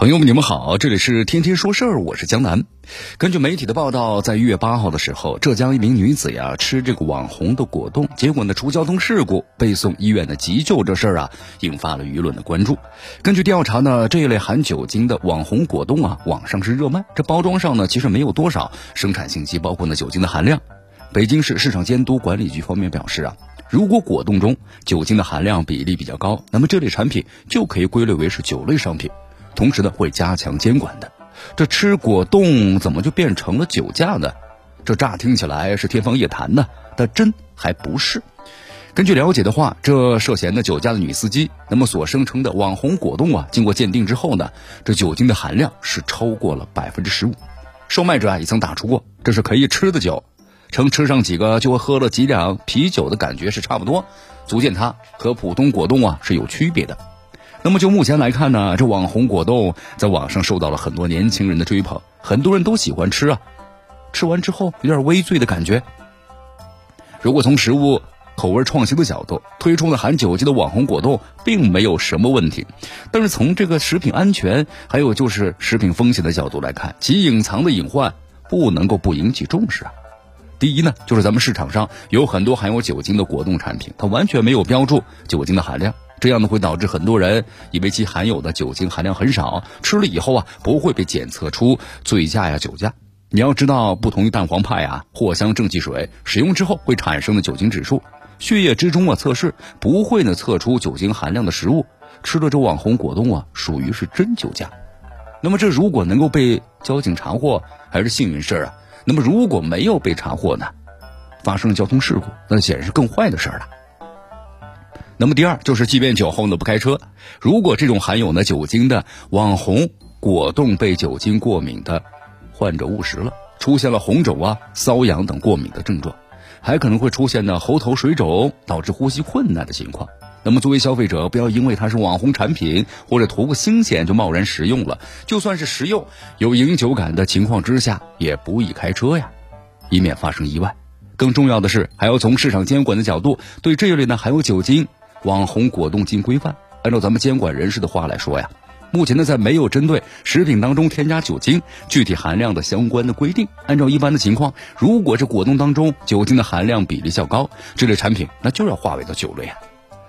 朋友们，你们好，这里是天天说事儿，我是江南。根据媒体的报道，在一月八号的时候，浙江一名女子呀吃这个网红的果冻，结果呢出交通事故，被送医院的急救，这事儿啊引发了舆论的关注。根据调查呢，这一类含酒精的网红果冻啊，网上是热卖，这包装上呢其实没有多少生产信息，包括呢酒精的含量。北京市市场监督管理局方面表示啊，如果果冻中酒精的含量比例比较高，那么这类产品就可以归类为是酒类商品。同时呢，会加强监管的。这吃果冻怎么就变成了酒驾呢？这乍听起来是天方夜谭呢，但真还不是。根据了解的话，这涉嫌的酒驾的女司机，那么所声称的网红果冻啊，经过鉴定之后呢，这酒精的含量是超过了百分之十五。售卖者啊也曾打出过，这是可以吃的酒，称吃上几个就和喝了几两啤酒的感觉是差不多，足见它和普通果冻啊是有区别的。那么就目前来看呢，这网红果冻在网上受到了很多年轻人的追捧，很多人都喜欢吃啊。吃完之后有点微醉的感觉。如果从食物口味创新的角度推出了含酒精的网红果冻，并没有什么问题。但是从这个食品安全还有就是食品风险的角度来看，其隐藏的隐患不能够不引起重视啊。第一呢，就是咱们市场上有很多含有酒精的果冻产品，它完全没有标注酒精的含量。这样呢，会导致很多人以为其含有的酒精含量很少，吃了以后啊，不会被检测出醉驾呀、酒驾。你要知道，不同于蛋黄派啊、藿香正气水使用之后会产生的酒精指数，血液之中啊测试不会呢测出酒精含量的食物，吃了这网红果冻啊，属于是真酒驾。那么这如果能够被交警查获，还是幸运事儿啊。那么如果没有被查获呢，发生交通事故，那显然是更坏的事儿了。那么第二就是，即便酒后呢不开车，如果这种含有呢酒精的网红果冻被酒精过敏的患者误食了，出现了红肿啊、瘙痒等过敏的症状，还可能会出现呢喉头水肿，导致呼吸困难的情况。那么作为消费者，不要因为它是网红产品或者图个新鲜就贸然食用了。就算是食用有饮酒感的情况之下，也不宜开车呀，以免发生意外。更重要的是，还要从市场监管的角度对这一类呢含有酒精。网红果冻进规范，按照咱们监管人士的话来说呀，目前呢在没有针对食品当中添加酒精具体含量的相关的规定。按照一般的情况，如果这果冻当中酒精的含量比例较高，这类产品那就要划为到酒类啊，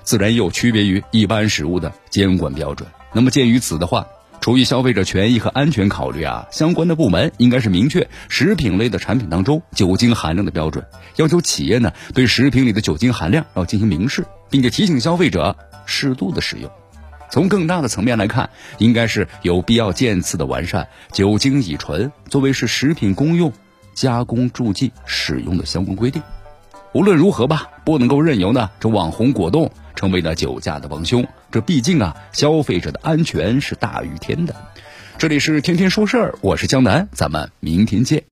自然也有区别于一般食物的监管标准。那么鉴于此的话，出于消费者权益和安全考虑啊，相关的部门应该是明确食品类的产品当中酒精含量的标准，要求企业呢对食品里的酒精含量要进行明示。并且提醒消费者适度的使用。从更大的层面来看，应该是有必要渐次的完善酒精乙醇作为是食品公用加工助剂使用的相关规定。无论如何吧，不能够任由呢这网红果冻成为了酒驾的帮凶。这毕竟啊，消费者的安全是大于天的。这里是天天说事儿，我是江南，咱们明天见。